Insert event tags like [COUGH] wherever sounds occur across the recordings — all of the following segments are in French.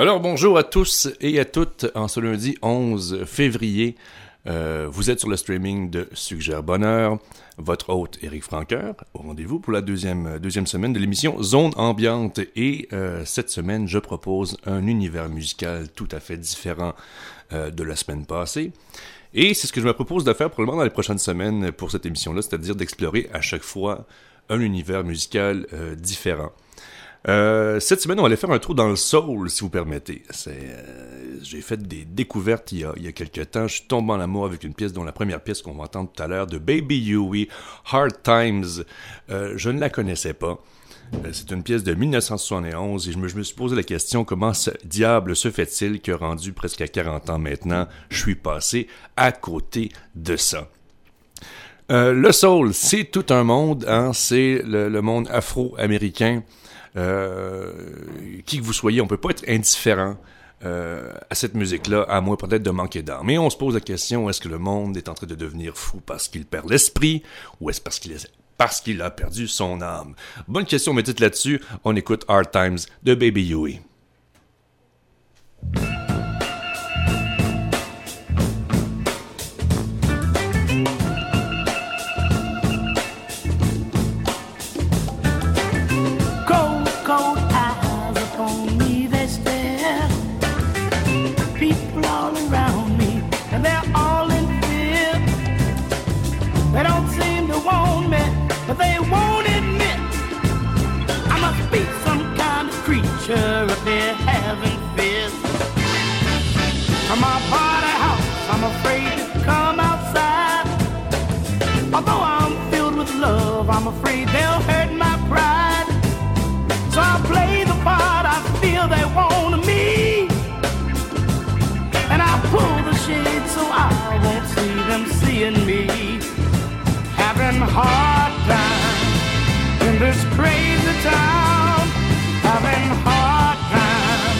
Alors bonjour à tous et à toutes en ce lundi 11 février. Euh, vous êtes sur le streaming de Suggère Bonheur. Votre hôte Éric Franqueur au rendez-vous pour la deuxième, semaine de l'émission Zone Ambiante. Et euh, cette semaine, je propose un univers musical tout à fait différent euh, de la semaine passée. Et c'est ce que je me propose de faire probablement dans les prochaines semaines pour cette émission-là, c'est-à-dire d'explorer à chaque fois un univers musical différent. Euh, cette semaine, on allait faire un tour dans le soul, si vous permettez. Euh, j'ai fait des découvertes il y, a, il quelques temps. Je suis tombé en amour avec une pièce dont la première pièce qu'on va entendre tout à l'heure de Baby Huey, Hard Times. Euh, je ne la connaissais pas. C'est une pièce de 1971 et je me, suis posé la question comment ce diable se fait-il que rendu presque à 40 ans maintenant, je suis passé à côté de ça? Le soul, c'est tout un monde, hein, c'est le monde afro-américain. Euh, qui que vous soyez, on peut pas être indifférent euh, à cette musique-là, à moins peut-être de manquer d'art. Mais on se pose la question, est-ce que le monde est en train de devenir fou parce qu'il perd l'esprit, ou est-ce parce qu'il parce qu'il a perdu son âme? Bonne question, mais dites là-dessus, on écoute Hard Times de Baby Huey. Hard time in this crazy town. Having hard time.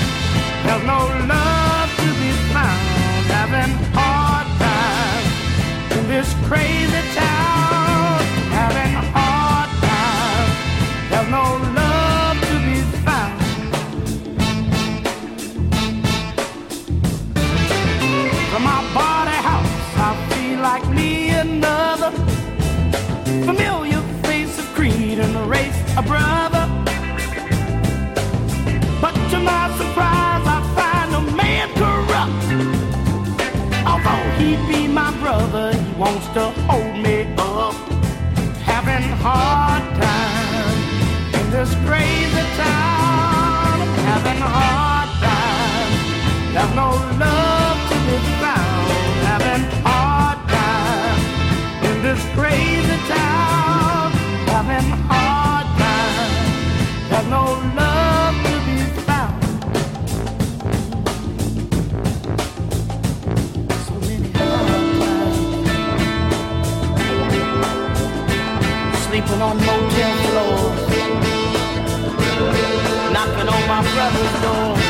There's no love to be found. Having hard time in this crazy town. Having hard time. There's no love a brother. But to my surprise, I find a man corrupt. Although he be my brother, he wants to hold me up. Having hard time in this crazy town. Having hard time. There's no love Sleeping on motel floors. Knocking on my brother's door.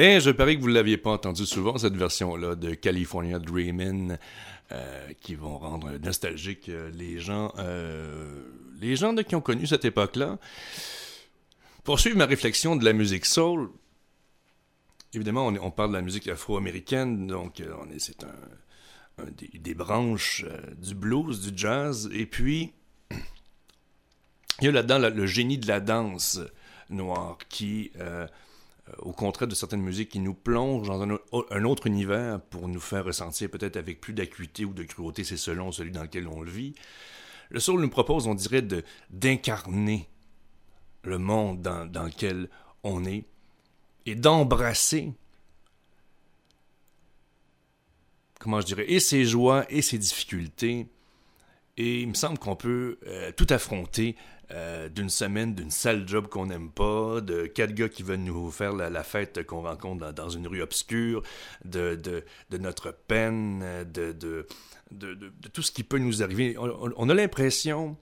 Et je parie que vous ne l'aviez pas entendu souvent, cette version-là de California Dreamin', euh, qui vont rendre nostalgique euh, les gens, euh, les gens qui ont connu cette époque-là. Pour suivre ma réflexion de la musique soul, évidemment, on, parle de la musique afro-américaine, donc c'est un, des, branches du blues, du jazz, et puis [CLEARS THROAT] il y a là-dedans le génie de la danse noire qui au contraire de certaines musiques qui nous plongent dans un, autre univers pour nous faire ressentir peut-être avec plus d'acuité ou de cruauté, c'est selon celui dans lequel on le vit. Le soul nous propose, on dirait, d'incarner le monde dans, dans lequel on est et d'embrasser, comment je dirais, et ses joies et ses difficultés Et il me semble qu'on peut euh, tout affronter euh, d'une semaine, d'une sale job qu'on n'aime pas, de quatre gars qui veulent nous faire la, fête qu'on rencontre dans, une rue obscure, de, de, notre peine, de, de, tout ce qui peut nous arriver. On, a l'impression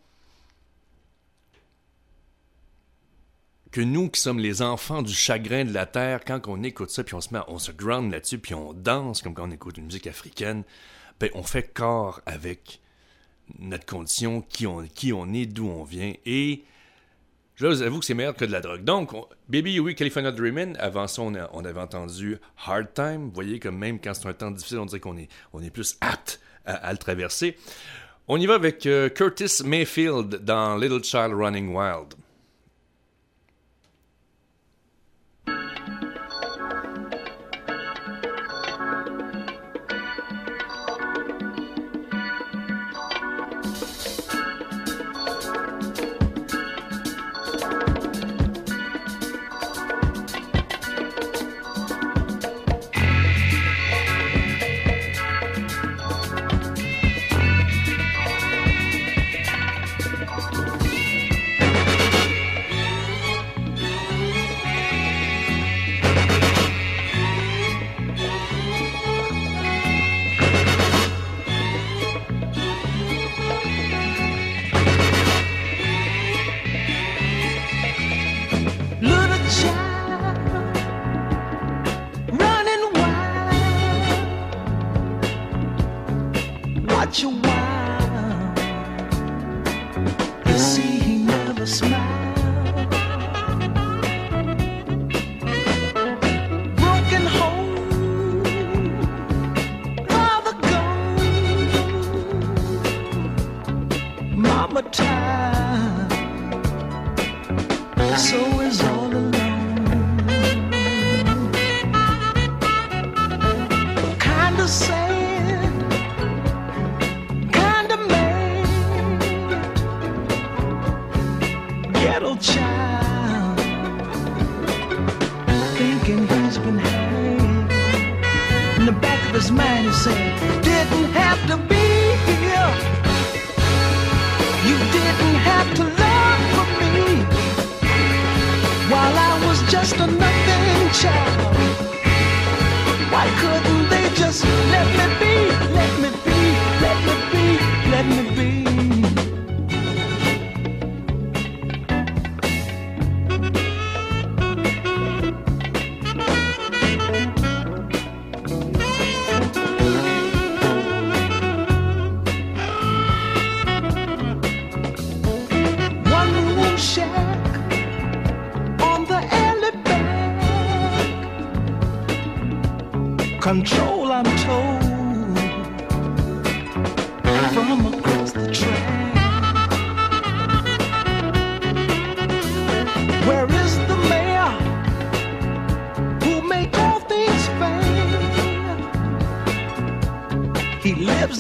que nous qui sommes les enfants du chagrin de la terre, quand on écoute ça, puis on se met, on se ground là-dessus, puis on danse comme quand on écoute une musique africaine, ben on fait corps avec notre condition, qui on, qui on est, d'où on vient. Et je vous avoue que c'est meilleur que de la drogue. Donc, Baby oui, California Dreamin', avant ça, on, avait entendu Hard Time. Vous voyez, comme même quand c'est un temps difficile, on dirait qu'on est, on est plus apte à, le traverser. On y va avec euh, Curtis Mayfield dans Little Child Running Wild.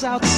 out.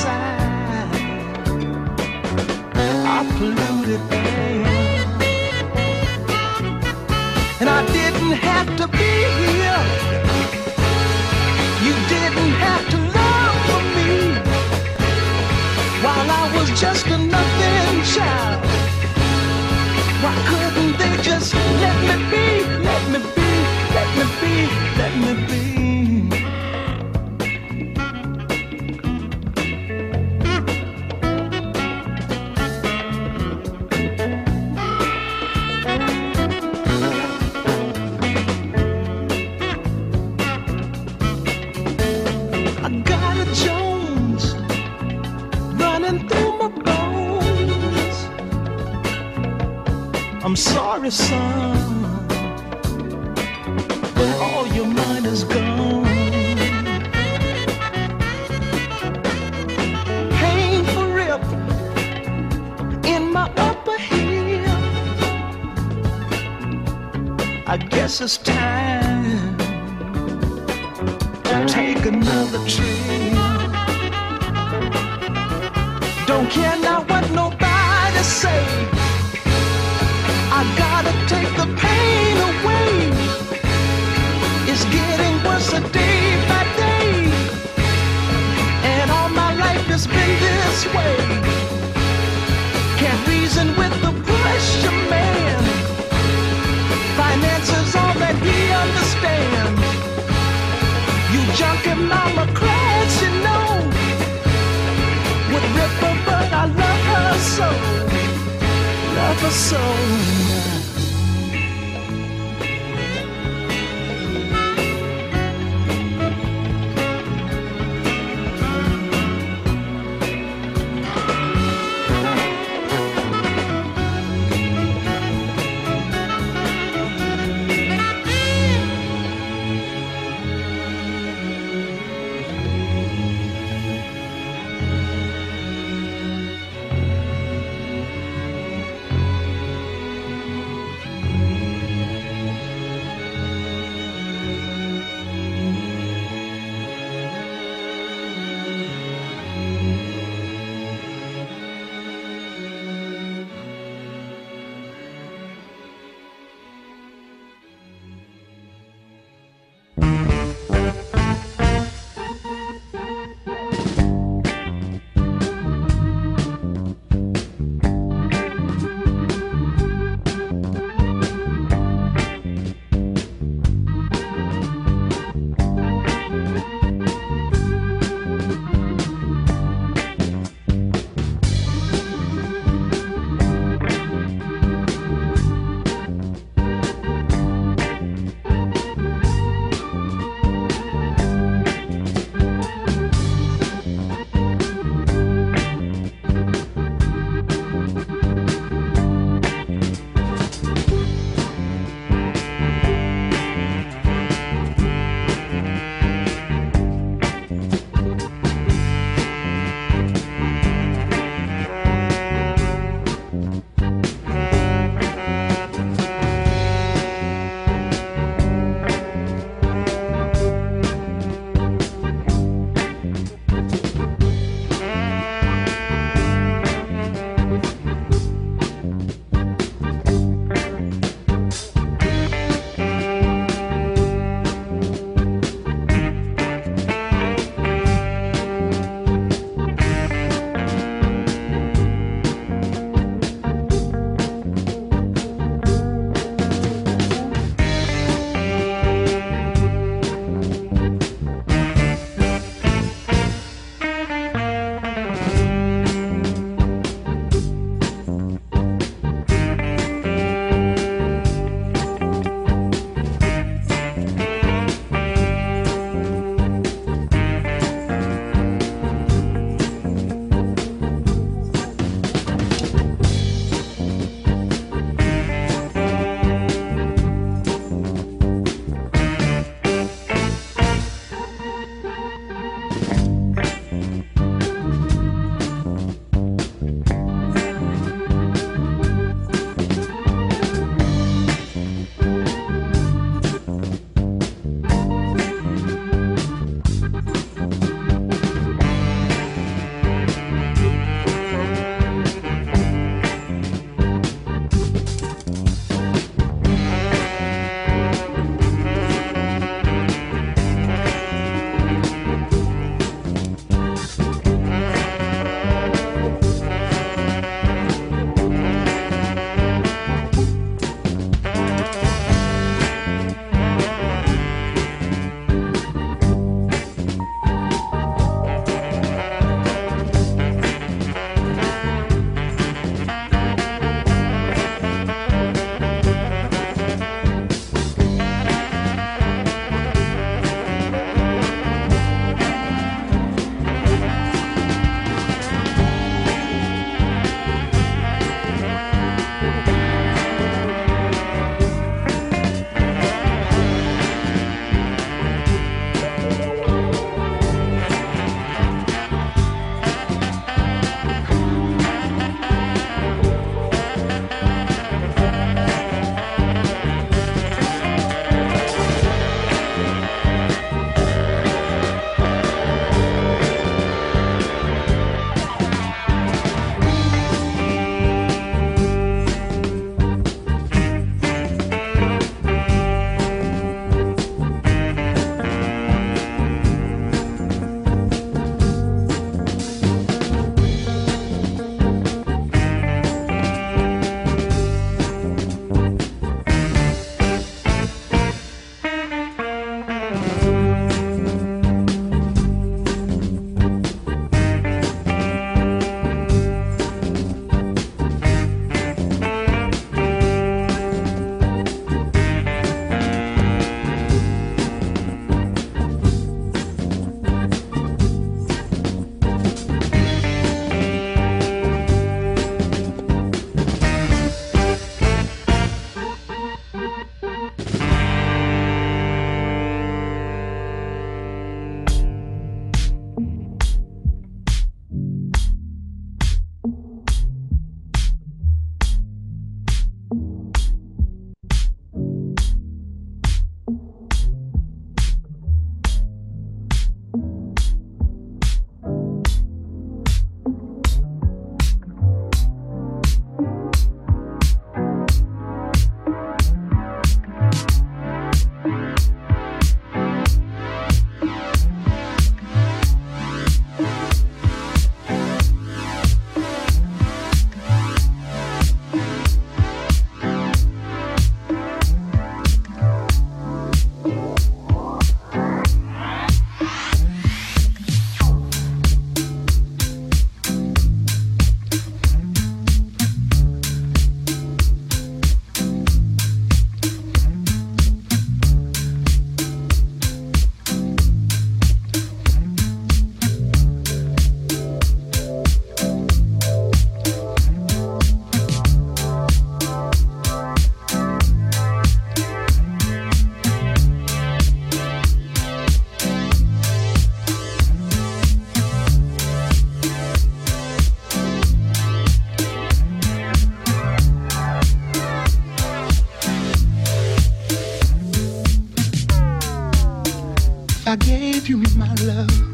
Love,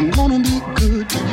you wanna be good.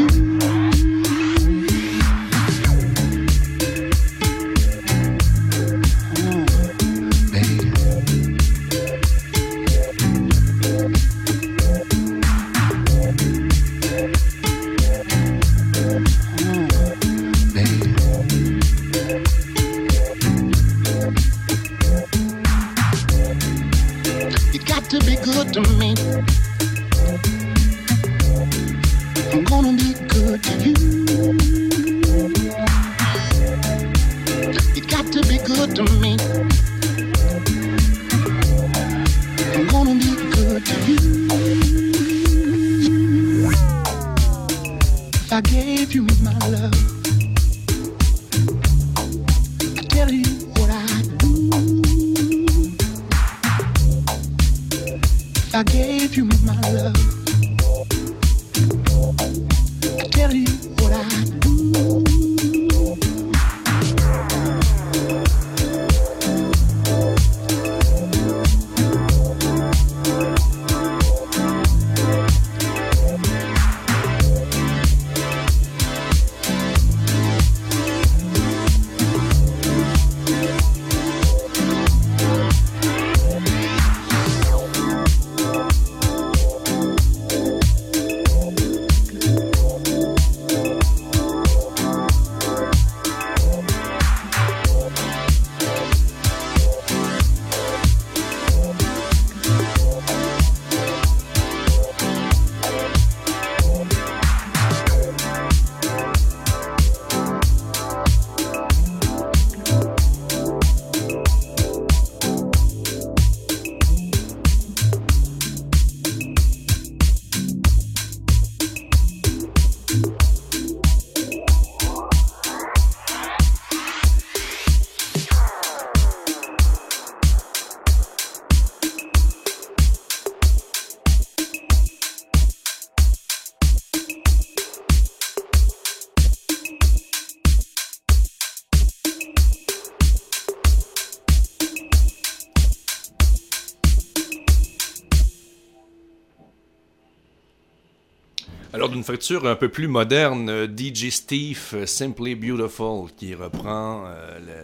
Facture un peu plus moderne, euh, DJ Steve, euh, Simply Beautiful, qui reprend euh,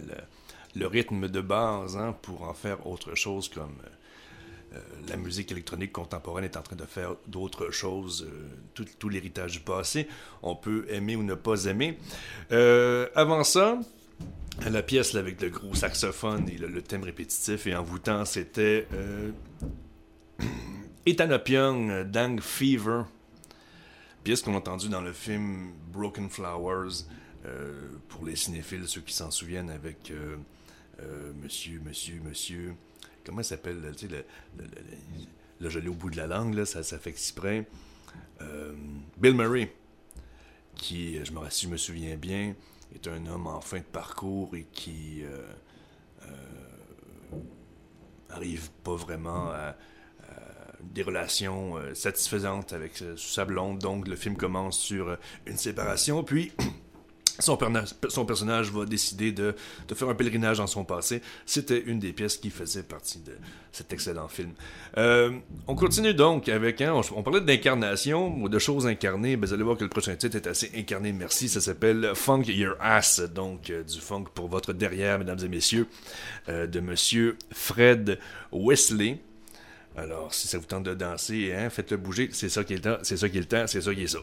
le, rythme de base hein, pour en faire autre chose comme la musique électronique contemporaine est en train de faire d'autres choses, tout, l'héritage du passé. On peut aimer ou ne pas aimer. Avant ça, la pièce avec le gros saxophone et le, thème répétitif et envoûtant, c'était euh, [CLEARS THROAT] Dang Fever pièce qu'on a entendue dans le film Broken Flowers, euh, pour les cinéphiles, ceux qui s'en souviennent, avec euh, euh, Monsieur, Monsieur, Monsieur, comment il s'appelle, tu sais, le, le, le- le- au bout de la langue, là, ça, ça fait exprès. Bill Murray, qui, je me, si je me souviens bien, est un homme en fin de parcours et qui arrive pas vraiment à, des relations euh, satisfaisantes avec euh, sa blonde. Donc, le film commence sur euh, une séparation. Puis, [CLEARS THROAT] son, son, personnage va décider de, faire un pèlerinage dans son passé. C'était une des pièces qui faisait partie de cet excellent film. On continue donc avec, hein, on, parlait d'incarnation ou de choses incarnées. Ben, vous allez voir que le prochain titre est assez incarné, merci. Ça s'appelle Funk Your Ass, donc du funk pour votre derrière, mesdames et messieurs, de monsieur Fred Wesley. Alors, si ça vous tente de danser, hein, faites-le bouger. C'est ça qui est le temps, c'est ça qui est le temps, c'est ça qui est ça.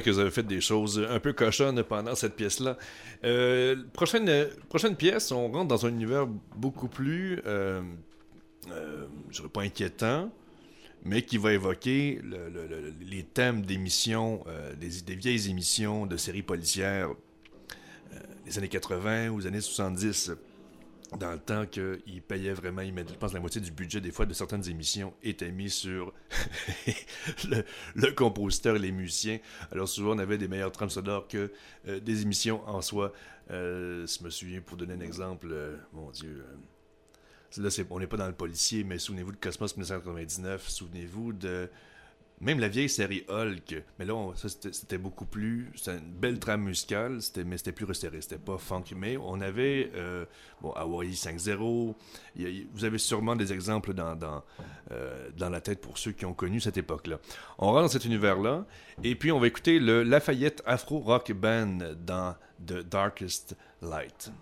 Que vous avez fait des choses un peu cochonnes pendant cette pièce-là. Euh, prochaine, prochaine pièce, on rentre dans un univers beaucoup plus, euh, euh, je dirais pas inquiétant, mais qui va évoquer le- le- le- les thèmes d'émissions, euh, des, des vieilles émissions de séries policières euh, des années 80 ou des années 70 dans le temps qu'ils payaient vraiment, ils je pense, la moitié du budget des fois de certaines émissions était mis sur [LAUGHS] le, le compositeur et les musiciens. Alors souvent, on avait des meilleurs trames sonores que euh, des émissions en soi. Euh, je me souviens, pour donner un exemple, euh, mon Dieu, là, on n'est pas dans le policier, mais souvenez-vous de Cosmos 1999, souvenez-vous de... Même la vieille série Hulk, mais là, c'était beaucoup plus. C'était une belle trame musicale, c'était- mais c'était plus resserré, c'était pas funk. Mais on avait, euh, bon, Hawaii 5-0. il y a- il- Vous avez sûrement des exemples dans, dans, euh, dans la tête pour ceux qui ont connu cette époque-là. On rentre dans cet univers-là, et puis on va écouter le Lafayette Afro Rock Band dans The Darkest Light.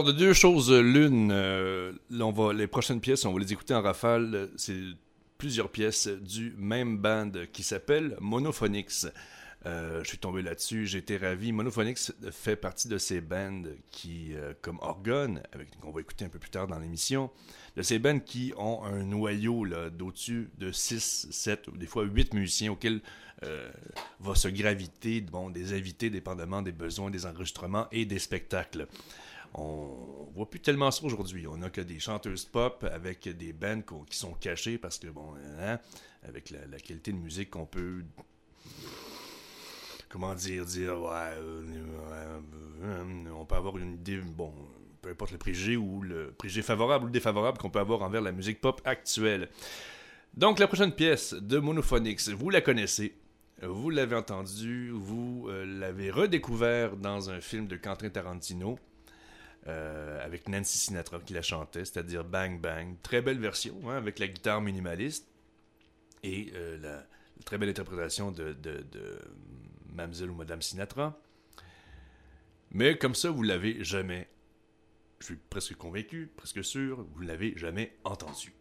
Alors, de deux choses l'une, euh, on va, les prochaines pièces, on va les écouter en rafale. C'est plusieurs pièces du même band qui s'appelle Monophonics. Euh, je suis tombé là-dessus, j'ai été ravi. Monophonics fait partie de ces bands qui, euh, comme Orgone, qu'on va écouter un peu plus tard dans l'émission, de ces bands qui ont un noyau d'au-dessus de 6, 7, ou des fois 8 musiciens auxquels va se graviter bon, des invités dépendamment des besoins des enregistrements et des spectacles on voit plus tellement ça aujourd'hui. On a que des chanteuses pop avec des bands qui sont cachées parce que, bon, hein, avec la, qualité de musique qu'on peut. Comment dire, dire, ouais, euh, on peut avoir une idée, bon, peu importe le préjugé ou le préjugé favorable ou défavorable qu'on peut avoir envers la musique pop actuelle. Donc, la prochaine pièce de Monophonics, vous la connaissez. Vous l'avez entendu, vous euh, l'avez redécouvert dans un film de Quentin Tarantino. Euh, avec Nancy Sinatra qui la chantait, c'est-à-dire Bang Bang. Très belle version, hein, avec la guitare minimaliste et euh, la, très belle interprétation de, de, ou Madame Sinatra. Mais comme ça, vous l'avez jamais, je suis presque convaincu, presque sûr, vous ne l'avez jamais entendu.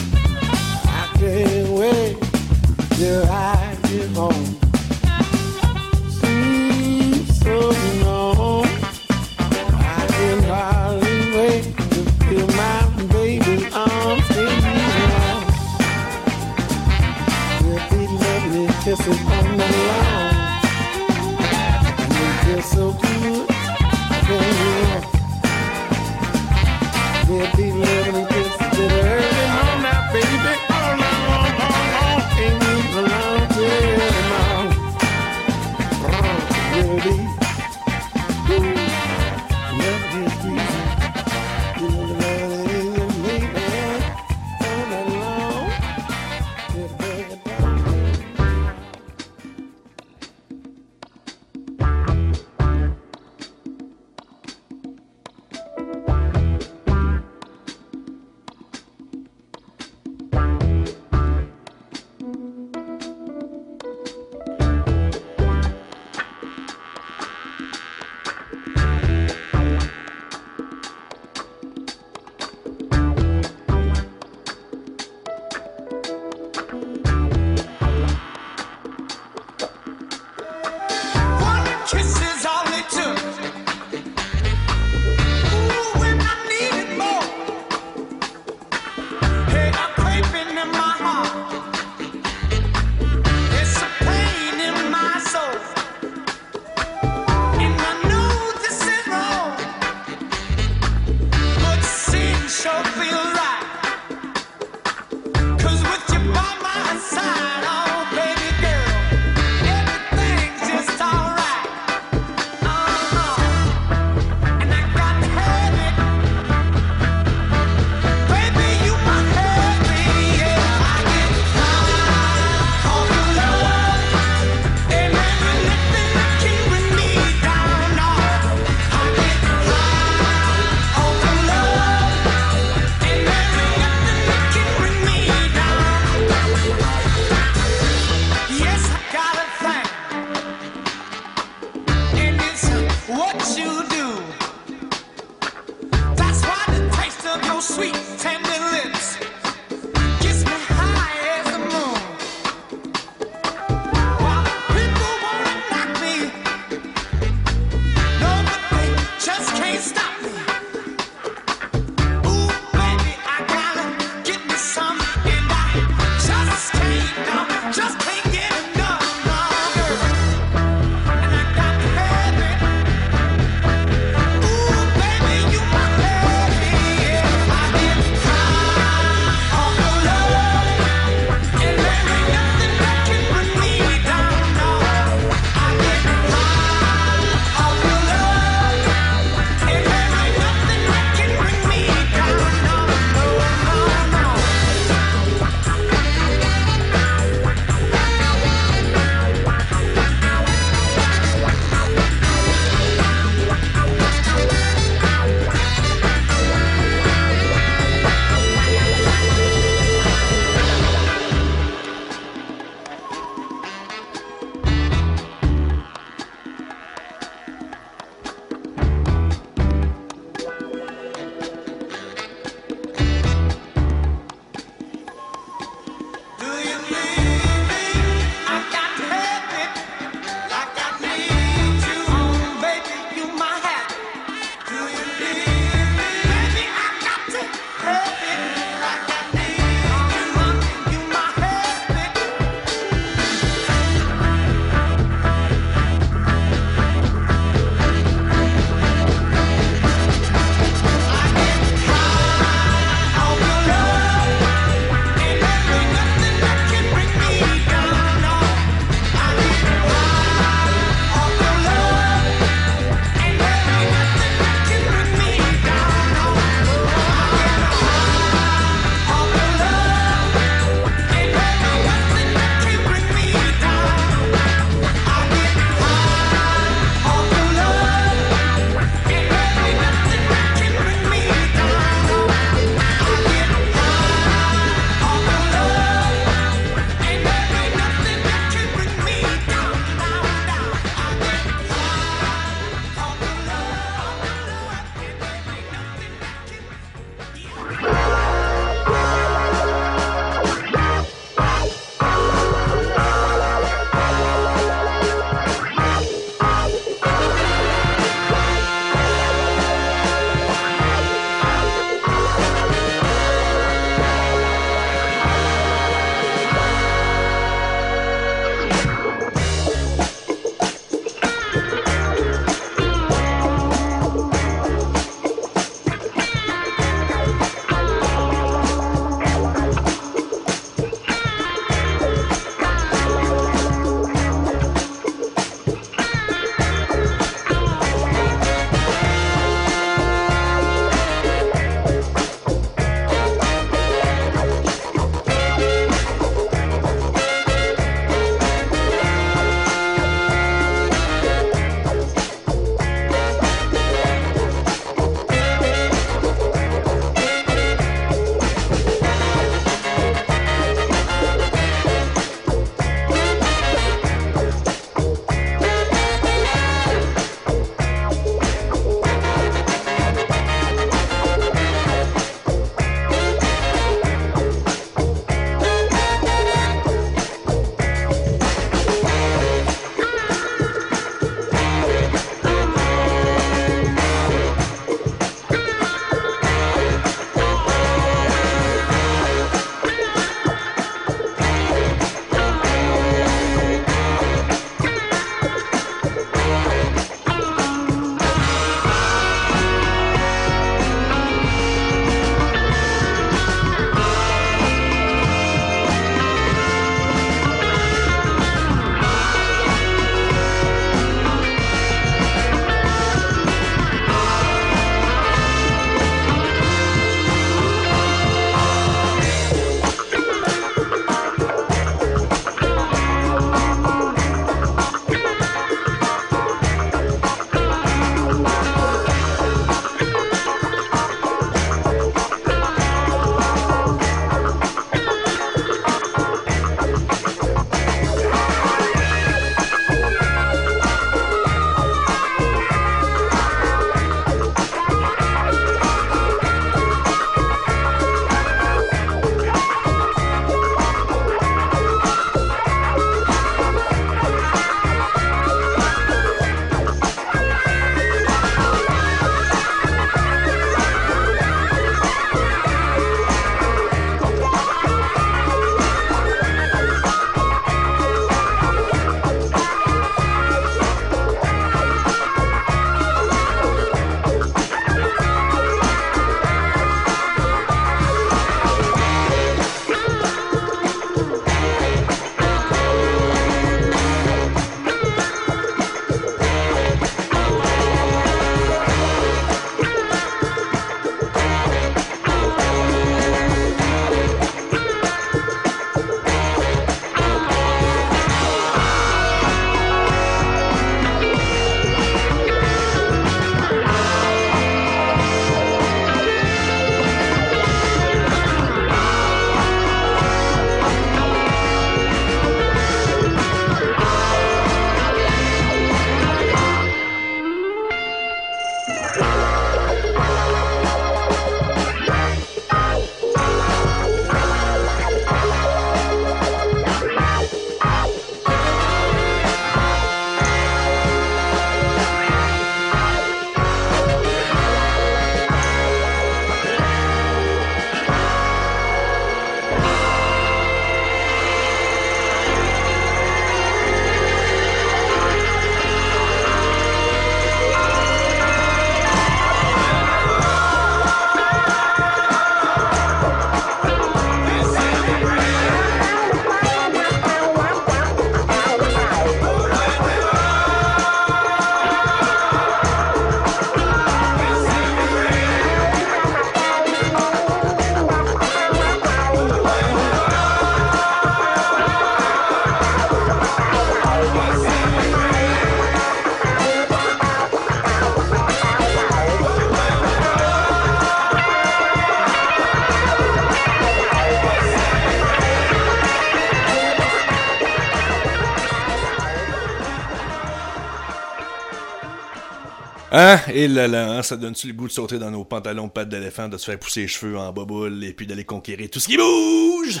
Hein? Et là là, hein, ça donne-tu le goût de sauter dans nos pantalons pattes d'éléphant, de se faire pousser les cheveux en boboule et puis d'aller conquérir tout ce qui bouge?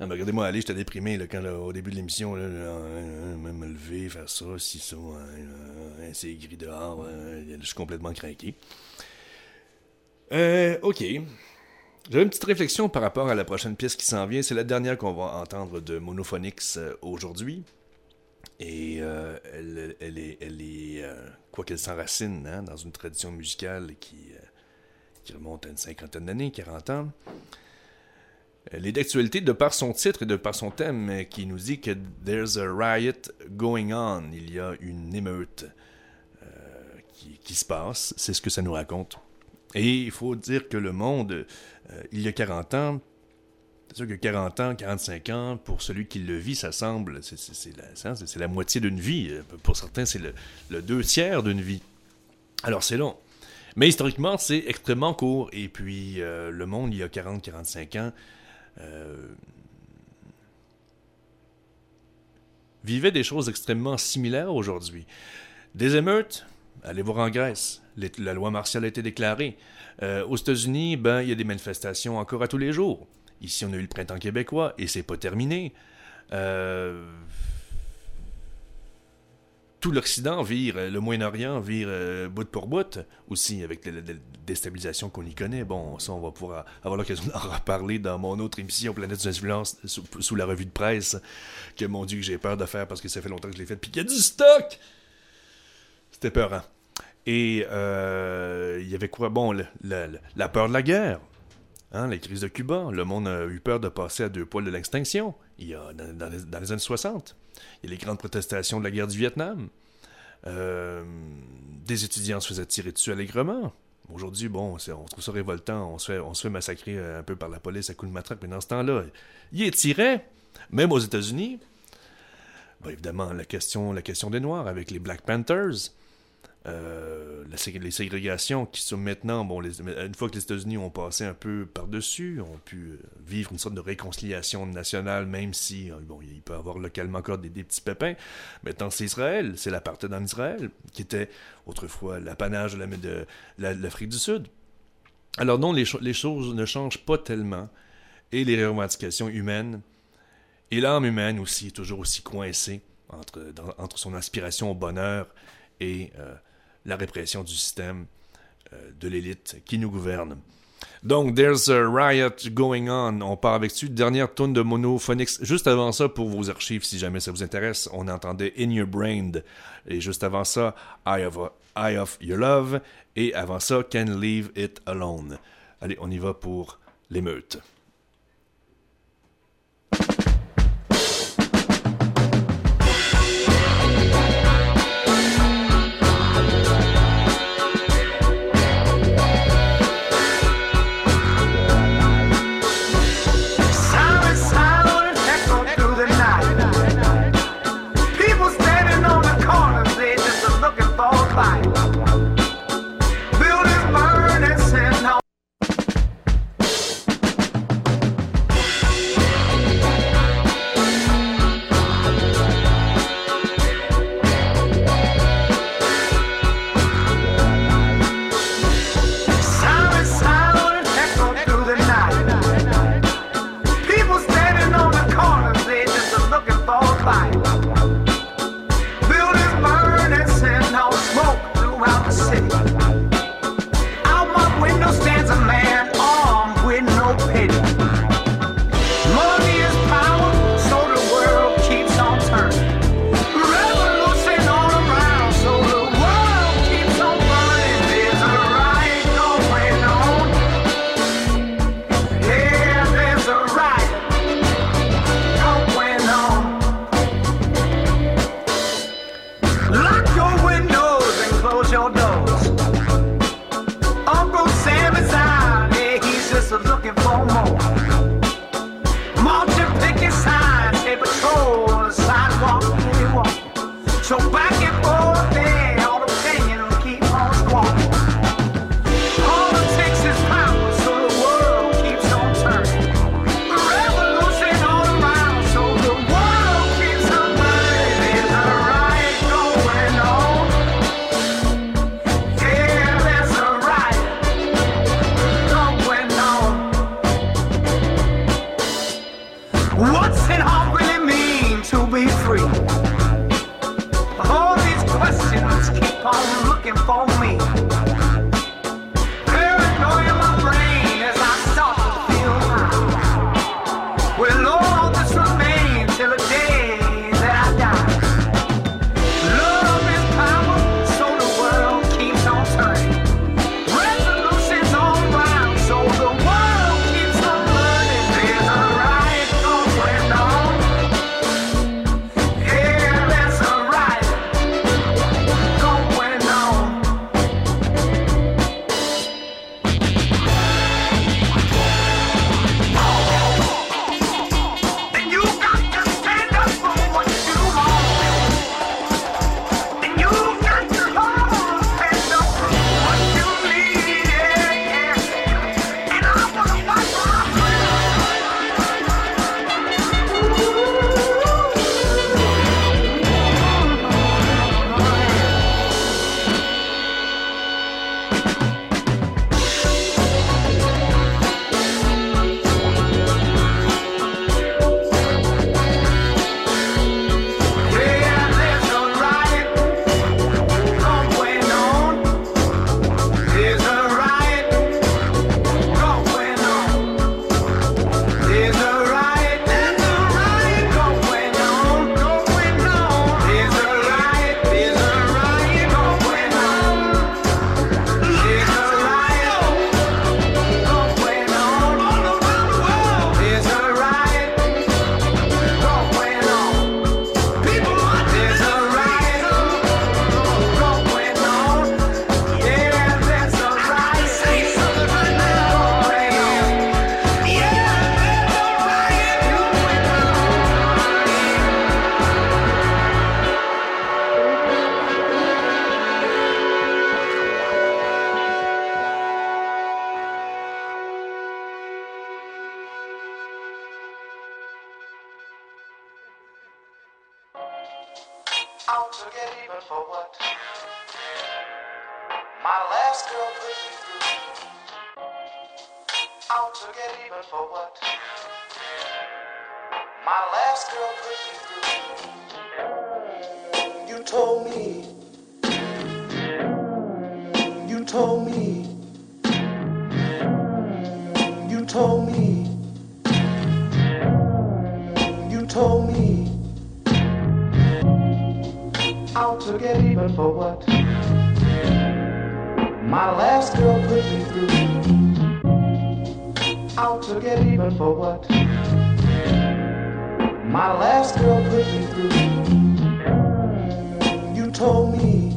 Regardez-moi aller, j'étais déprimé là, quand au début de l'émission, là, même me lever, faire ça, si ça, hein, c'est gris dehors, je suis complètement craqué. Euh, ok. J'avais une petite réflexion par rapport à la prochaine pièce qui s'en vient. C'est la dernière qu'on va entendre de Monophonics euh, aujourd'hui. Et euh, elle, est, euh, quoi qu'elle s'enracine hein, dans une tradition musicale qui, qui remonte à une cinquantaine d'années, 40 ans. Elle est d'actualité de par son titre et de par son thème qui nous dit que There's a riot going on. Il y a une émeute qui, se passe. C'est ce que ça nous raconte. Et il faut dire que le monde, euh, il y a 40 ans, c'est sûr que 40 ans, 45 ans, pour celui qui le vit, ça semble, c'est la, moitié d'une vie. Euh, pour certains, c'est le, deux tiers d'une vie. Alors c'est long. Mais historiquement, c'est extrêmement court. Et puis, euh, le monde, il y a 40-45 ans, vivait des choses extrêmement similaires aujourd'hui. Des émeutes, allez voir en Grèce, la loi martiale a été déclarée. Euh, aux États-Unis, ben, il y a des manifestations encore à tous les jours. Ici, on a eu le printemps québécois et c'est pas terminé. Euh, tout l'Occident vire, le Moyen-Orient vire euh, bout pour bout aussi avec la, déstabilisation qu'on y connaît. Bon, ça, on va pouvoir avoir l'occasion d'en [LAUGHS] reparler dans mon autre émission Planète des influences sous, la revue de presse que mon Dieu que j'ai peur de faire parce que ça fait longtemps que je l'ai fait puis qu'il y a du stock. C'était peurant. Et euh, il y avait quoi? Bon, la peur de la guerre. Hein, la crise de Cuba. Le monde a eu peur de passer à deux poils de l'extinction. Il y a dans, les, années 60. Il y a les grandes protestations de la guerre du Vietnam. Euh, des étudiants se faisaient tirer dessus allègrement. Aujourd'hui, bon, on trouve ça révoltant. On se, fait, massacrer un peu par la police à coups de matraque. Mais dans ce temps-là, il est tiré. Même aux États-Unis. évidemment, la question, la question des Noirs avec les Black Panthers. Euh, les ségrégations qui sont maintenant, bon, une fois que les États-Unis ont passé un peu par-dessus, ont pu euh, vivre une sorte de réconciliation nationale, même si, euh, bon, il peut y avoir localement encore des, petits pépins. Maintenant, c'est Israël, c'est la partie en Israël, qui était autrefois l'apanage de l'Afrique du Sud. Alors non, les, choses ne changent pas tellement, et les revendications humaines, et l'âme humaine aussi, toujours aussi coincée entre, entre son aspiration au bonheur et la répression du système euh, de l'élite qui nous gouverne. Donc, There's a Riot Going On. On part avec dessus. Dernière tune de Monophonics. Juste avant ça, pour vos archives, si jamais ça vous intéresse, on entendait In Your Brain. Et juste avant ça, Eye of, Eye of Your Love. Et avant ça, Can Leave It Alone. Allez, on y va pour l'émeute. To get even for what my last girl put me through. Out to get even for what my last girl put me through. You told me. You told me. You told me. You told me. Out to get even for what my last girl put me through. Out to get even for what my last girl put me through. You told me.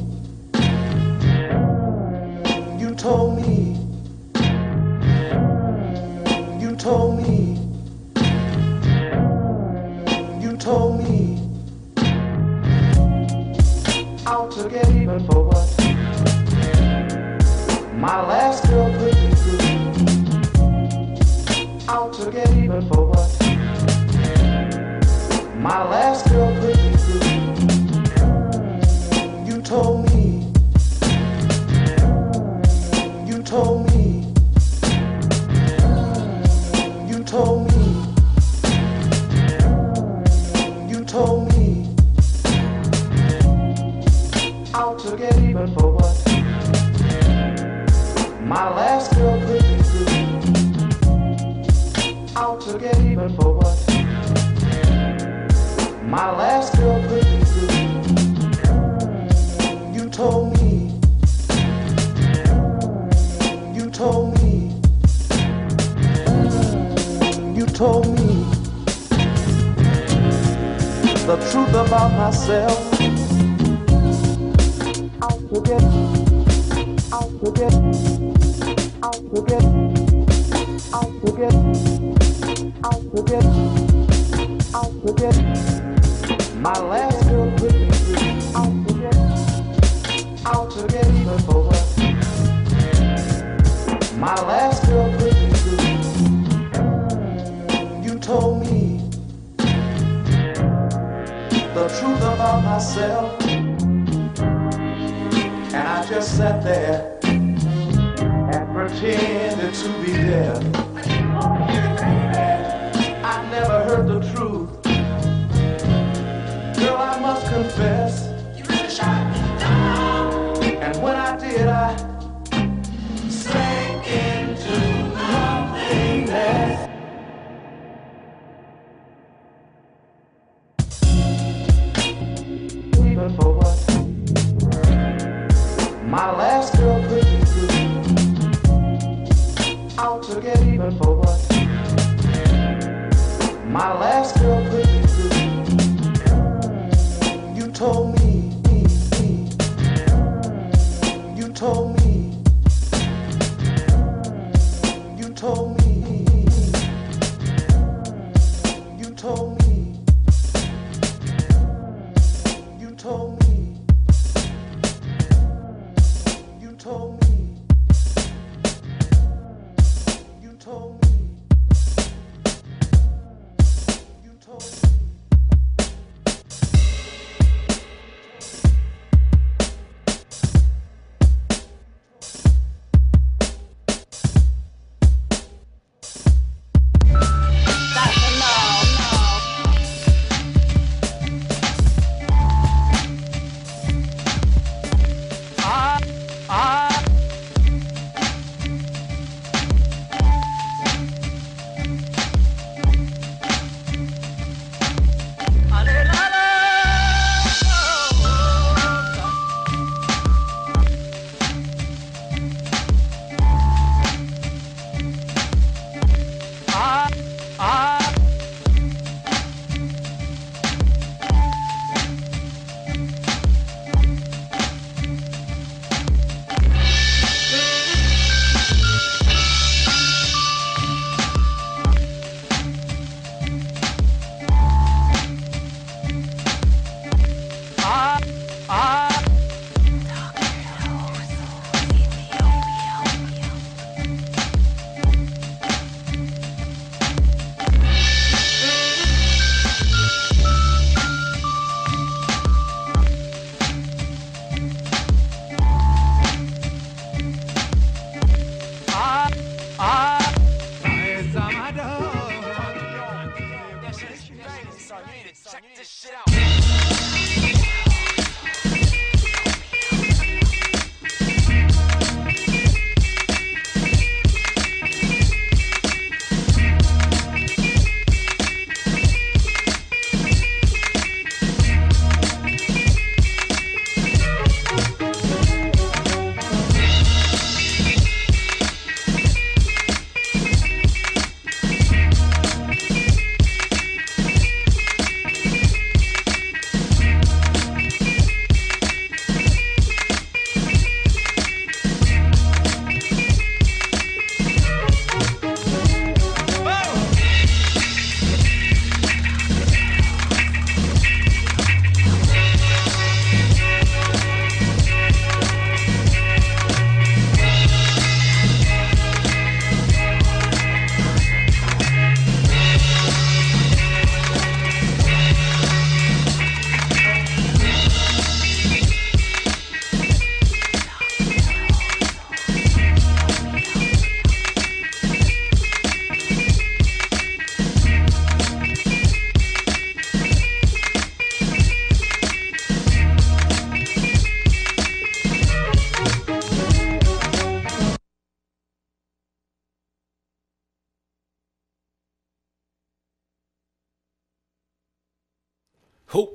You told me. To get even for what? My last girl put me through. Out to get even for what? My last girl put me about myself. I'll forget. I'll forget. I'll forget. I'll forget. I'll forget. I'll forget. My last girl me. I'll forget. I'll forget even for what. My last.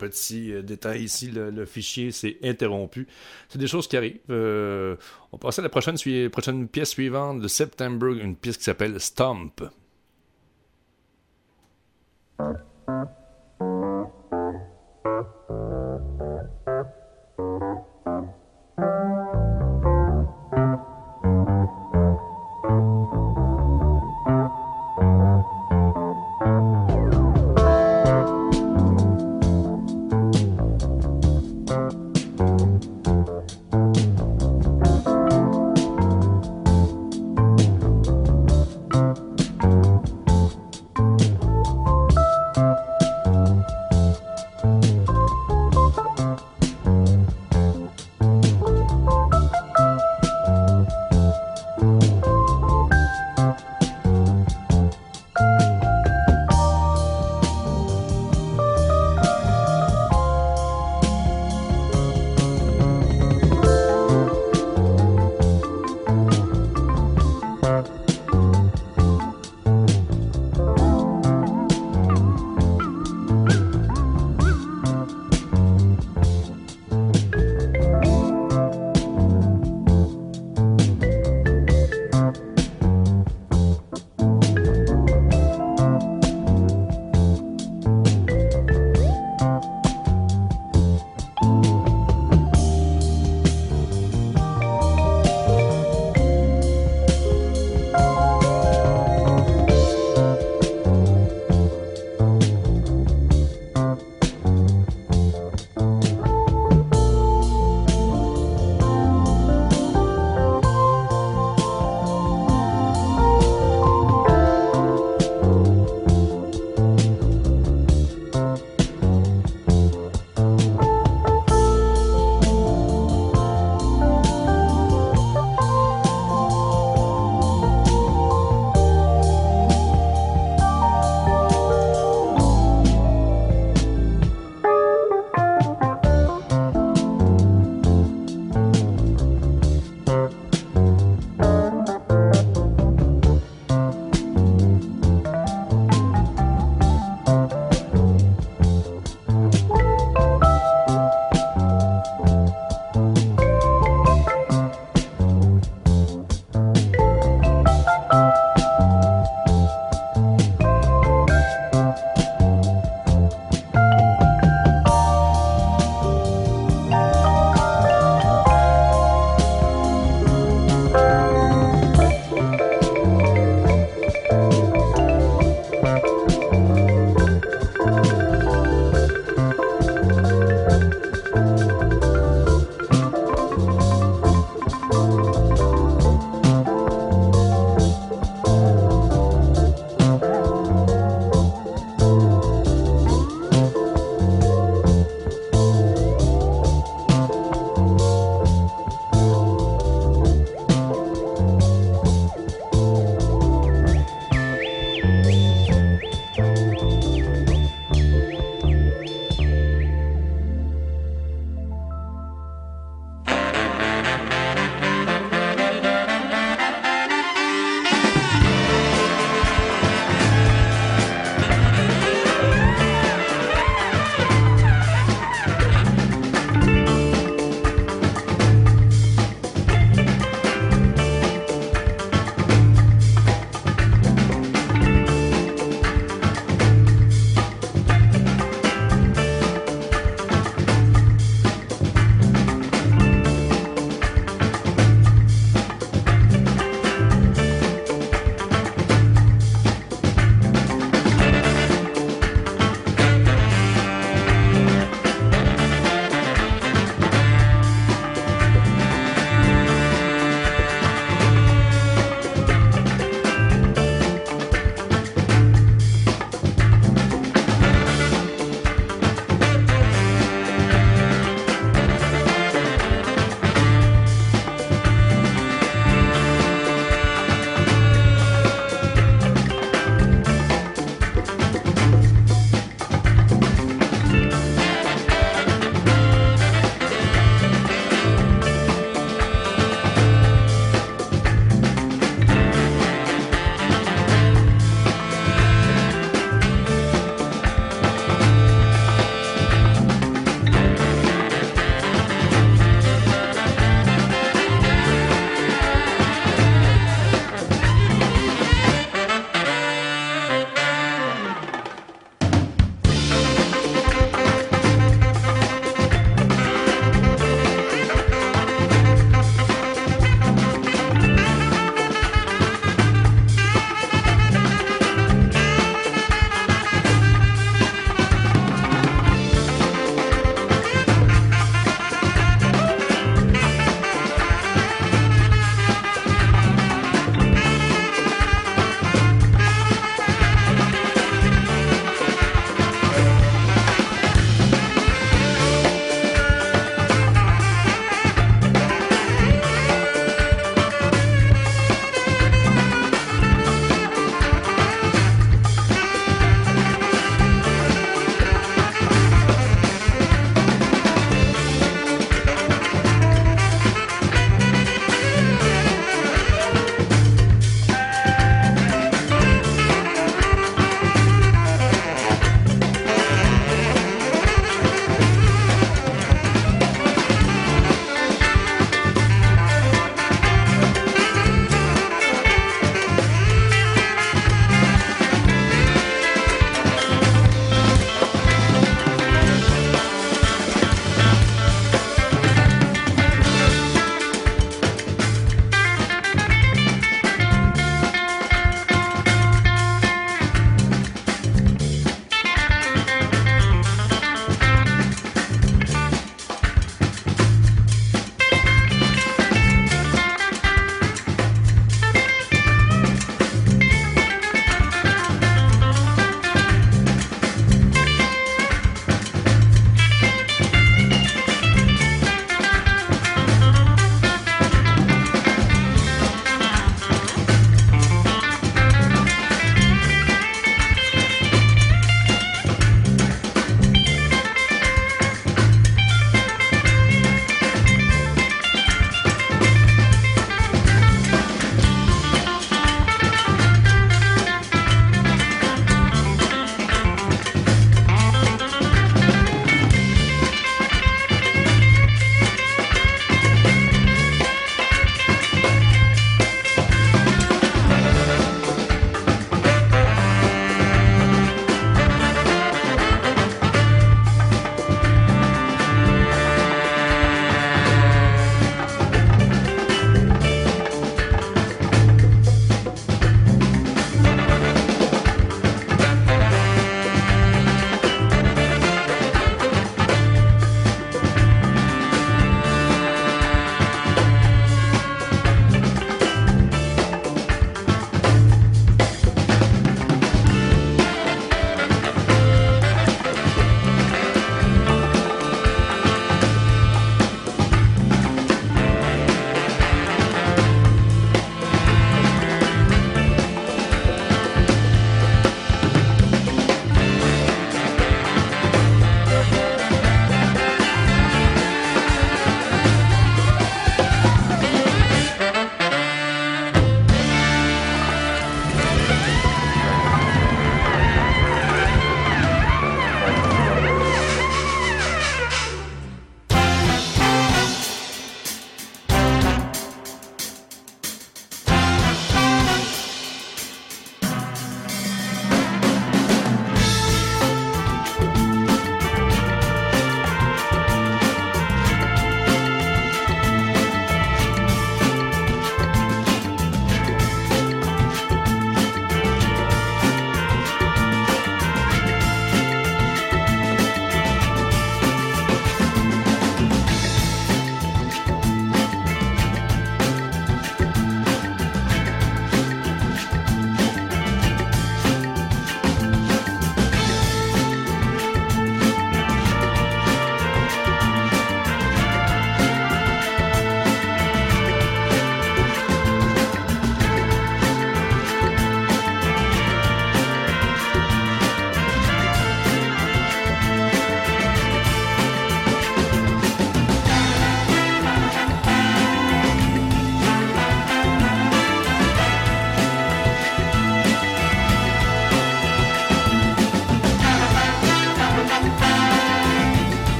petit euh, détail ici, le, fichier s'est interrompu. C'est des choses qui arrivent. Euh, on passe à la prochaine, pièce suivante de September, une pièce qui s'appelle Stomp.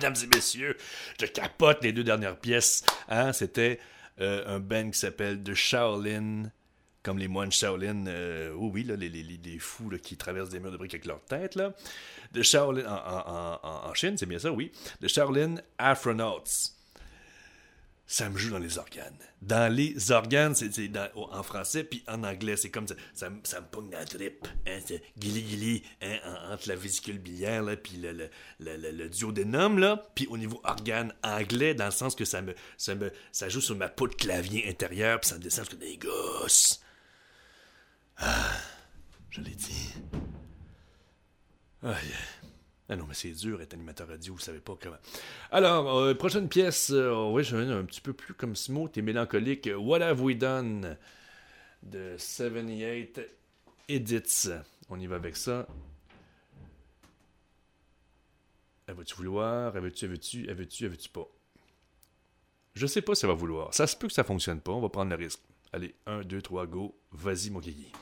Mesdames et messieurs, je capote les deux dernières pièces. Hein, C'était euh, un band qui s'appelle The Shaolin, comme les moines Shaolin, euh, oui, oui, là, les, les, les fous qui traversent des murs de briques avec leur tête. Là. The Shaolin, en, en, en, en Chine, c'est bien ça, oui. The Shaolin Afronauts ça me joue dans les organes. Dans les organes, c'est en français, puis en anglais, c'est comme ça, ça, me- pogne dans la trip. Hein, guili guili, hein, en- entre la vésicule biliaire, là, puis le, le, là, puis au niveau organe anglais, dans le sens que ça me, ça me, ça joue sur ma peau de clavier intérieur, puis ça me descend comme des gosses. Ah, je l'ai dit. Ah non, mais c'est dur être animateur radio, vous savez pas comment. Alors, euh, prochaine pièce, euh, oui, je vais un petit peu plus comme smooth et mélancolique. What Have We Done de 78 Edits. On y va avec ça. Va-tu vouloir? Elle veut-tu, elle veut-tu pas? Je sais pas si elle va vouloir. Ça se peut que ça fonctionne pas. On va prendre le risque. Allez, 1, 2, 3, go. Vas-y, mon kiki.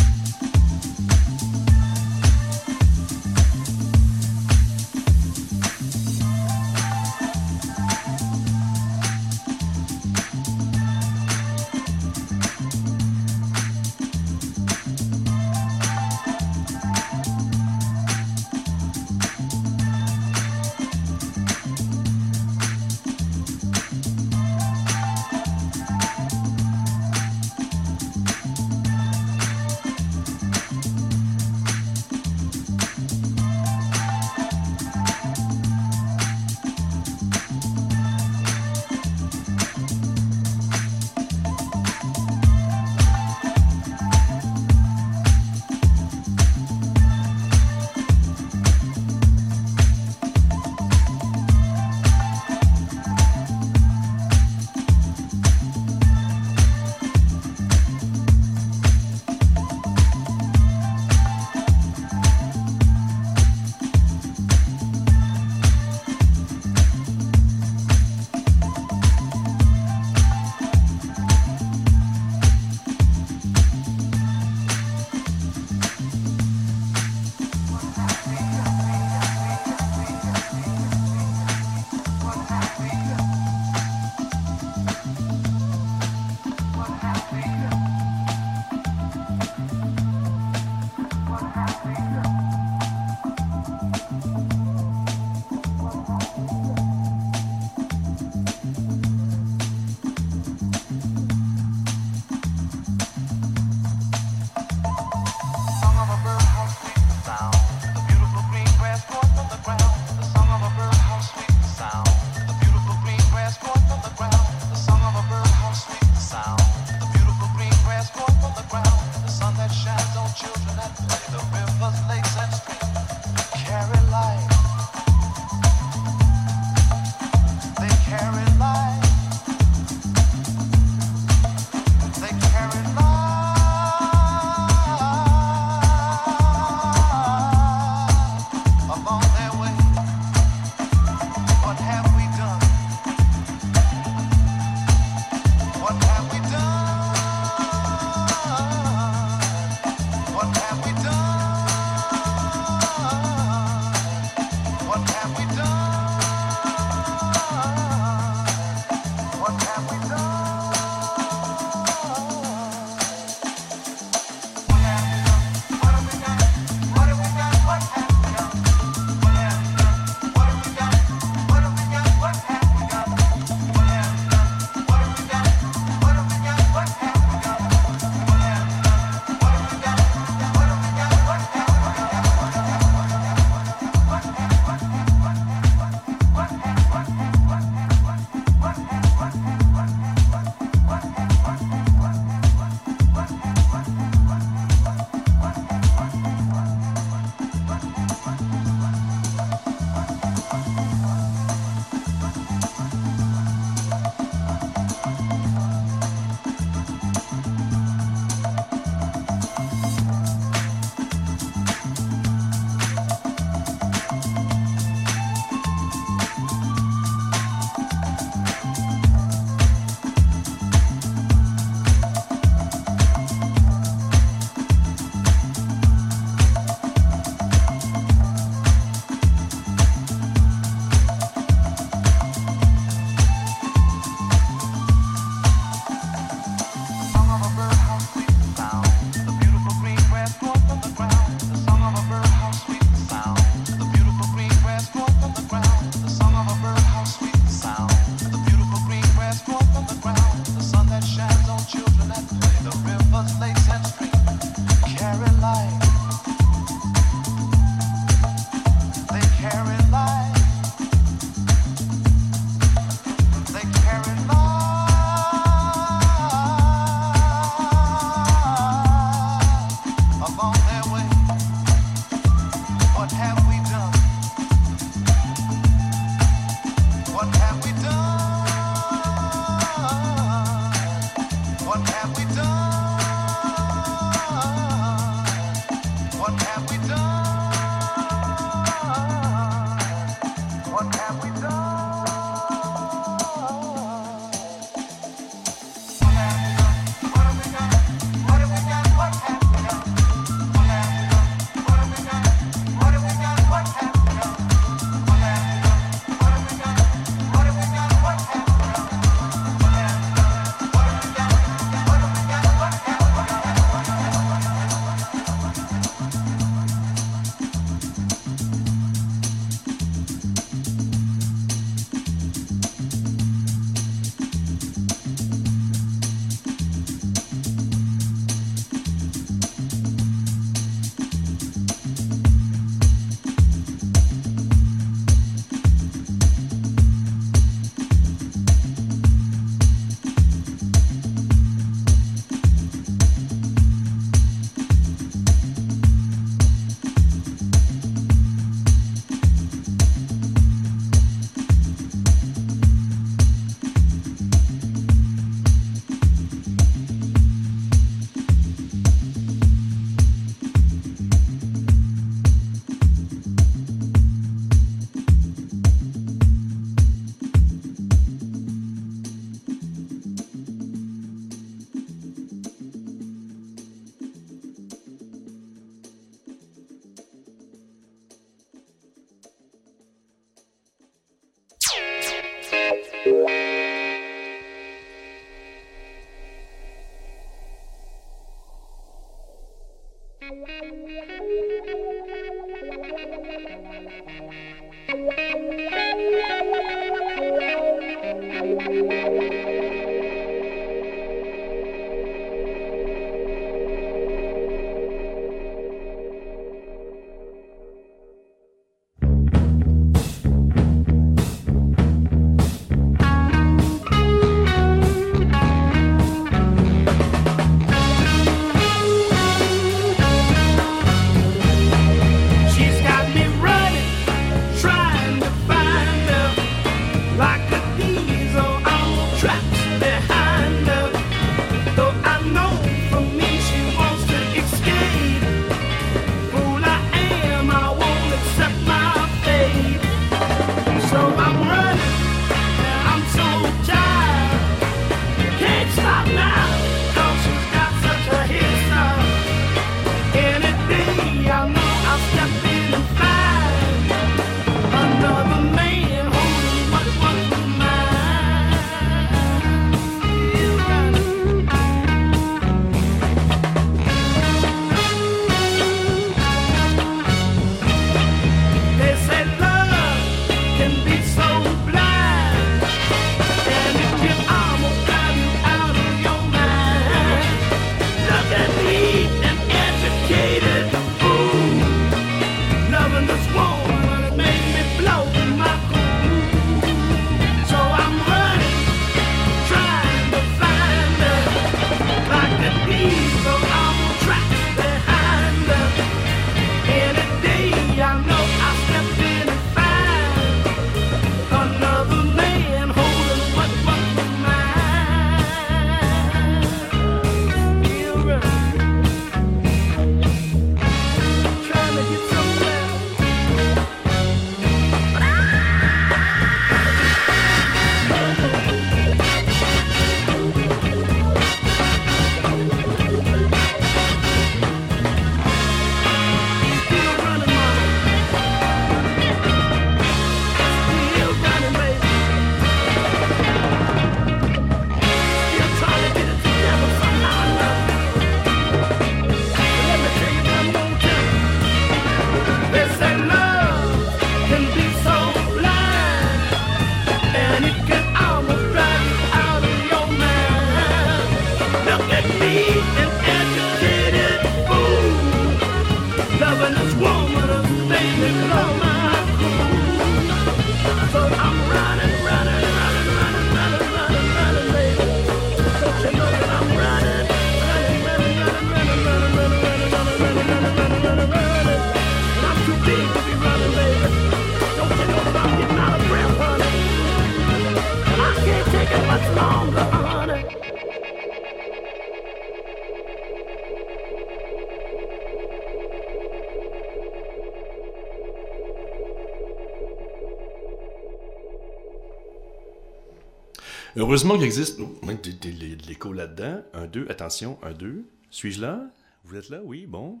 Heureusement qu'il existe oh, de, l'écho là-dedans. Un, deux, attention, un, deux. Suis-je là? Vous êtes là? Oui, bon.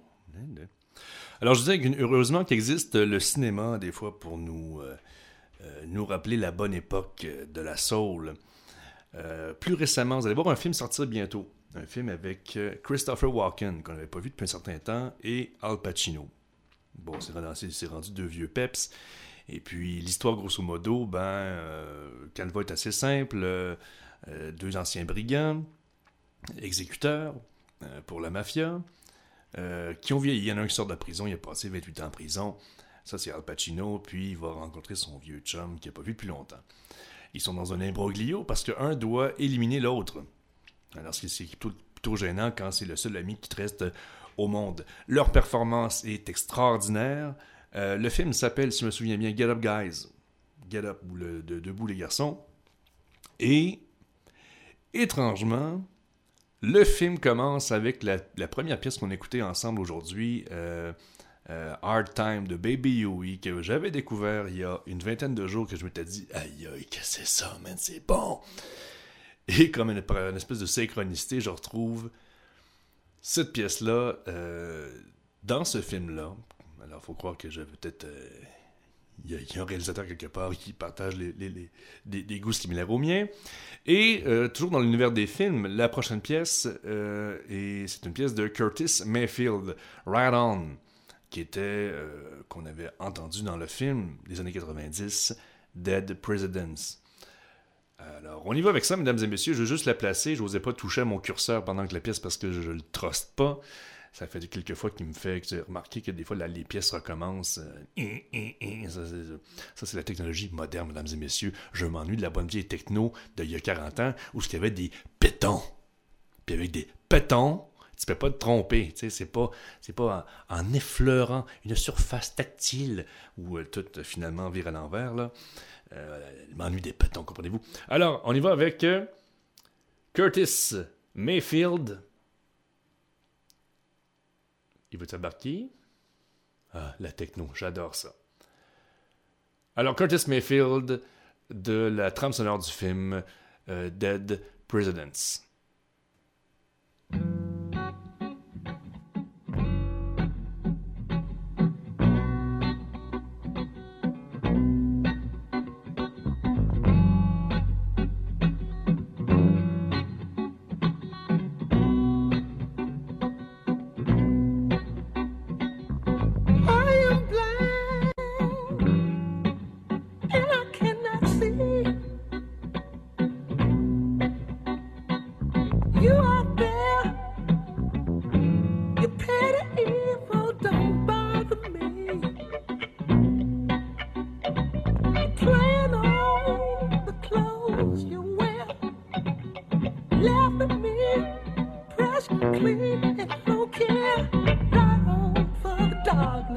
Alors, je disais heureusement qu'il existe le cinéma, des fois, pour nous, euh, euh, nous rappeler la bonne époque euh, de la soul. Euh, plus récemment, vous allez voir un film sortir bientôt. Un film avec euh, Christopher Walken, qu'on n'avait pas vu depuis un certain temps, et Al Pacino. Bon, c'est rendu, rendu deux vieux peps. Et puis, l'histoire, grosso modo, ben, euh, Canva est assez simple. euh, deux anciens brigands, exécuteurs pour la mafia, qui ont vieilli. Il y en a un qui sort de la prison, il a passé 28 ans en prison. Ça, c'est Al Pacino, puis il va rencontrer son vieux chum qu'il n'a pas vu depuis longtemps. Ils sont dans un imbroglio parce qu'un doit éliminer l'autre. Alors, c'est plutôt, plutôt gênant quand c'est le seul ami qui te reste au monde. Leur performance est extraordinaire. Euh, le film s'appelle, si je me souviens bien, Get Up Guys. Get Up, ou de, Debout les garçons. Et, étrangement, le film commence avec la, première pièce qu'on a écoutée ensemble aujourd'hui, euh, euh, Hard Time de Baby Huey, que j'avais découvert il y a une vingtaine de jours, que je m'étais dit, aïe aïe, que c'est ça, man, c'est bon! Et comme une, une espèce de synchronicité, je retrouve cette pièce-là euh, dans ce film-là. Alors, il faut croire que j'avais peut-être. euh, Il y, a- il y a un réalisateur quelque part qui partage les, des, goûts similaires aux miens. Et euh, toujours dans l'univers des films, la prochaine pièce, euh, et c'est une pièce de Curtis Mayfield, Ride On, qui était, euh, qu'on avait entendu dans le film des années 90, Dead Presidents. Alors, on y va avec ça, mesdames et messieurs. Je veux juste la placer. Je n'osais pas toucher à mon curseur pendant que la pièce parce que je ne le truste pas. Ça fait quelques fois qu'il me fait remarqué que des fois les pièces recommencent. euh, hein, hein, hein. ça, c'est la technologie moderne, mesdames et messieurs. Je m'ennuie de la bonne vieille techno d'il y a 40 ans où il y avait des pétons. Puis avec des pétons, tu peux pas te tromper. Tu sais, c'est pas, pas en, effleurant une surface tactile où euh, tout euh, finalement vire à l'envers. Là. Euh, m'ennuie des pétons, comprenez-vous. Alors, on y va avec Curtis Mayfield. Il veut t'embarquer? Ah, la techno, j'adore ça. Alors, Curtis Mayfield de la trame sonore du film Dead Presidents. Oh.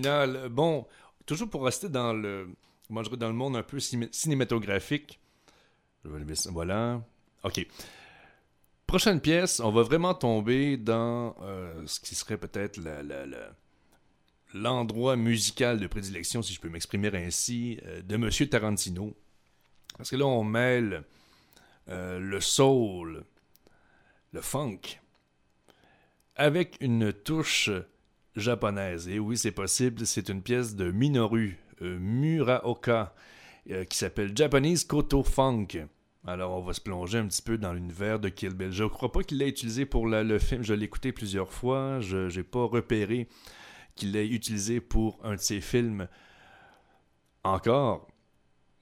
Bon, toujours pour rester dans le, dans le monde un peu ciné- cinématographique. Voilà. OK. Prochaine pièce, on va vraiment tomber dans euh, ce qui serait peut-être l'endroit musical de prédilection, si je peux m'exprimer ainsi, euh, de Monsieur Tarantino. Parce que là, on mêle euh, le soul, le funk, avec une touche japonaise. Et oui, c'est possible, c'est une pièce de Minoru euh, Muraoka euh, qui s'appelle Japanese Koto Funk. Alors, on va se plonger un petit peu dans l'univers de Kill Bill. Je ne crois pas qu'il l'ait utilisé pour le film. Je l'ai écouté plusieurs fois. Je n'ai pas repéré qu'il l'ait utilisé pour un de ses films encore.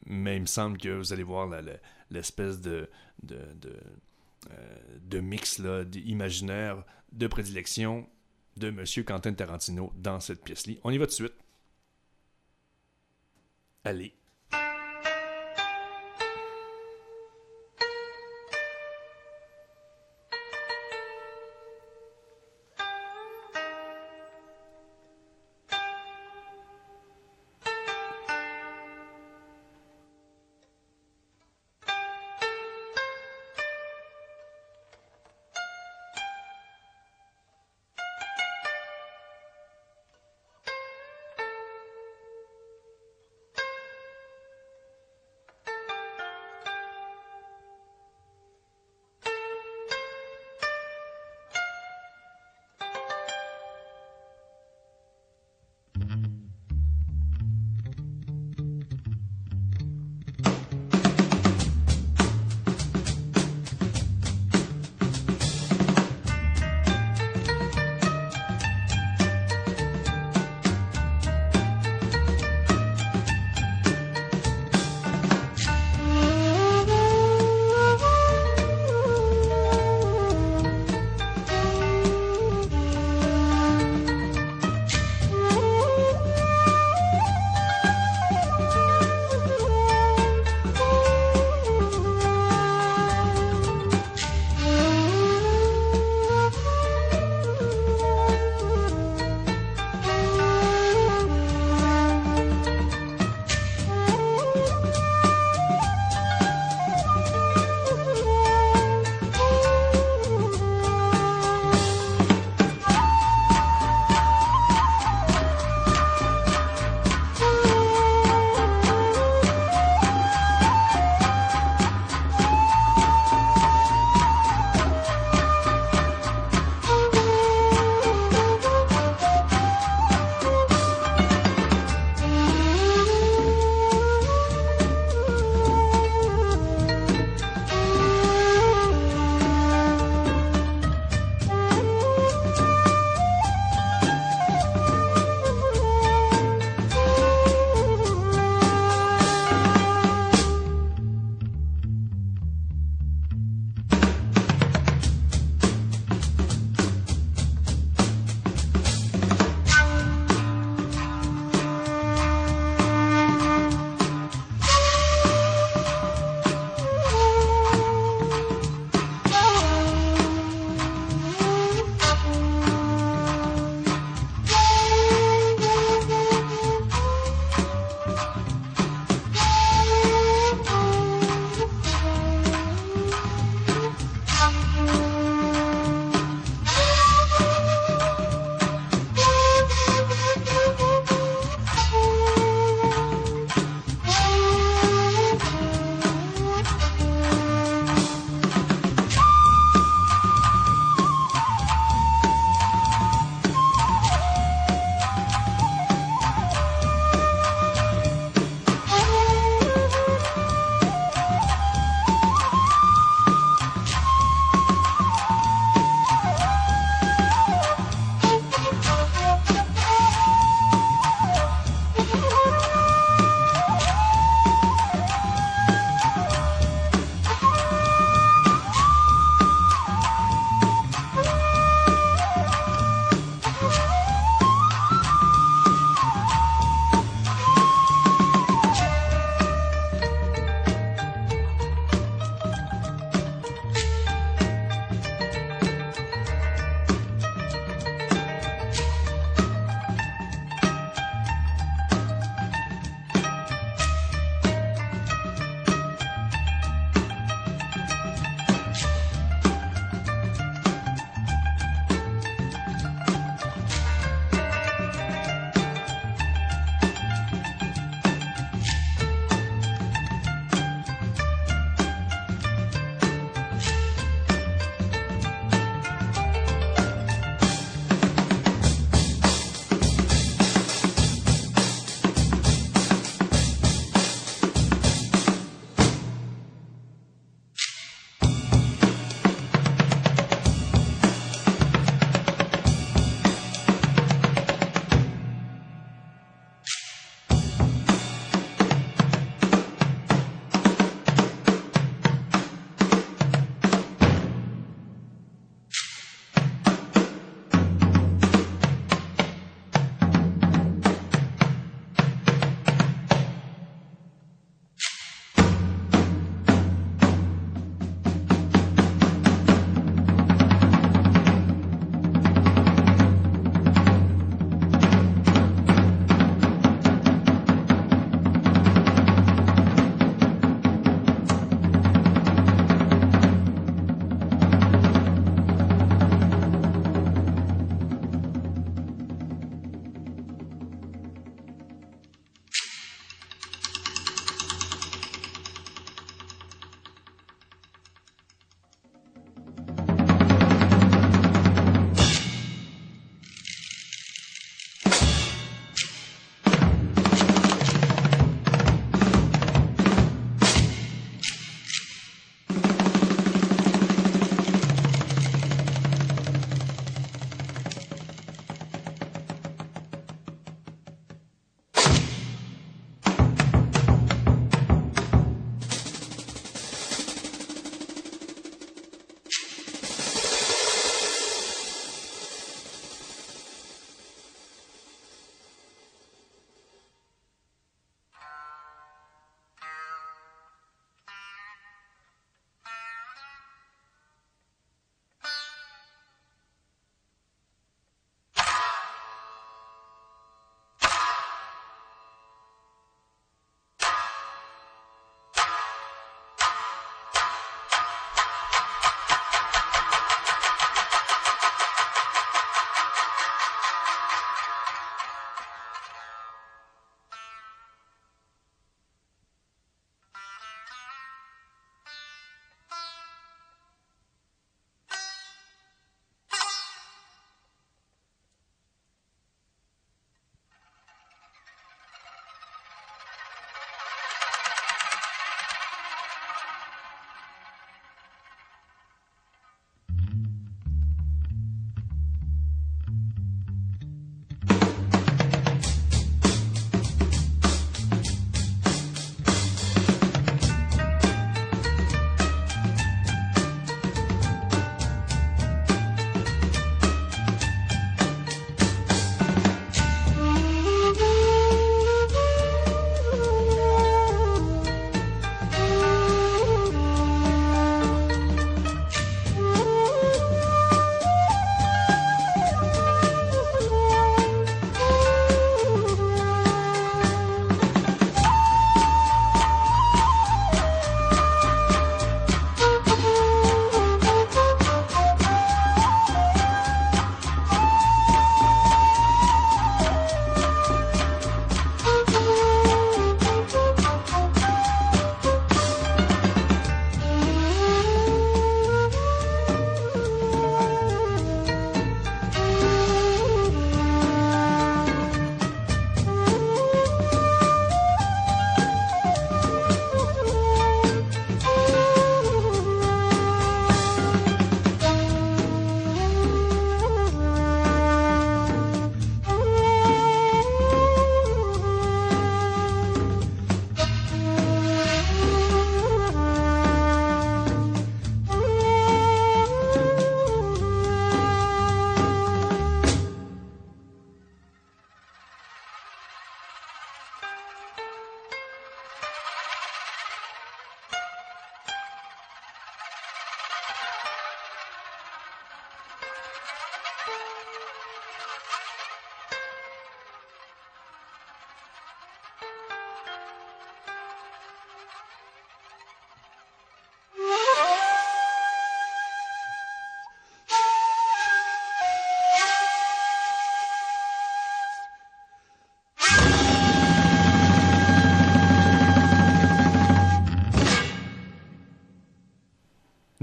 Mais il me semble que vous allez voir l'espèce de, euh, mix imaginaire de prédilection de M. Quentin Tarantino dans cette pièce-là. On y va tout de suite. Allez.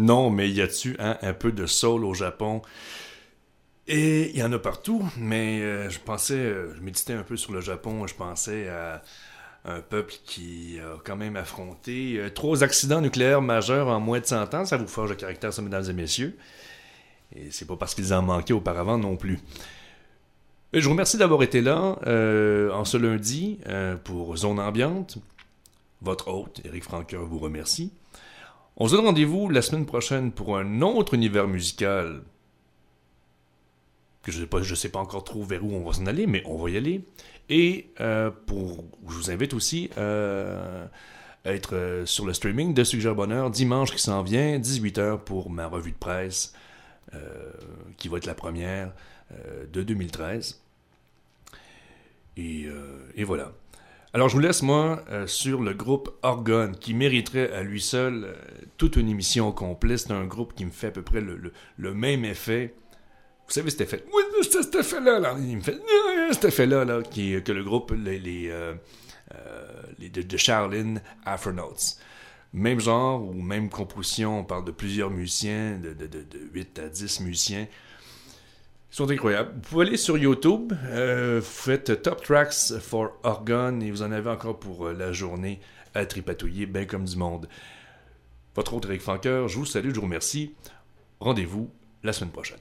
Non, mais y a-tu hein, un peu de soul au Japon? Et il y en a partout, mais euh, je pensais, euh, je méditais un peu sur le Japon, je pensais à un peuple qui a quand même affronté euh, trois accidents nucléaires majeurs en moins de 100 ans. Ça vous forge le caractère, ça, mesdames et messieurs. Et c'est pas parce qu'ils en manquaient auparavant non plus. je vous remercie d'avoir été là en ce lundi pour Zone Ambiante. Votre hôte, Eric Franqueur, vous remercie. On se donne rendez-vous la semaine prochaine pour un autre univers musical je ne sais, pas, encore trop vers où on va s'en aller, mais on va y aller. Et euh, pour, je vous invite aussi euh, à être euh, sur le streaming de Suggère Bonheur dimanche qui s'en vient, 18h pour ma revue de presse, qui va être la première de 2013. Et, et, voilà. Alors je vous laisse moi sur le groupe Orgone qui mériterait à lui seul toute une émission complète. C'est un groupe qui me fait à peu près le, le même effet vous savez cet effet. Oui, cet effet-là, là. Il me fait. Cet effet-là, là, qui, que le groupe, les, les, euh, euh, de, de Charlene Afronauts. Même genre ou même composition, on parle de plusieurs musiciens, de, de, de, 8 à 10 musiciens. Ils sont incroyables. Vous pouvez aller sur YouTube, euh, vous faites Top Tracks for Orgon et vous en avez encore pour la journée à tripatouiller, bien comme du monde. Votre autre Eric Franqueur, je vous salue, je vous remercie. Rendez-vous la semaine prochaine.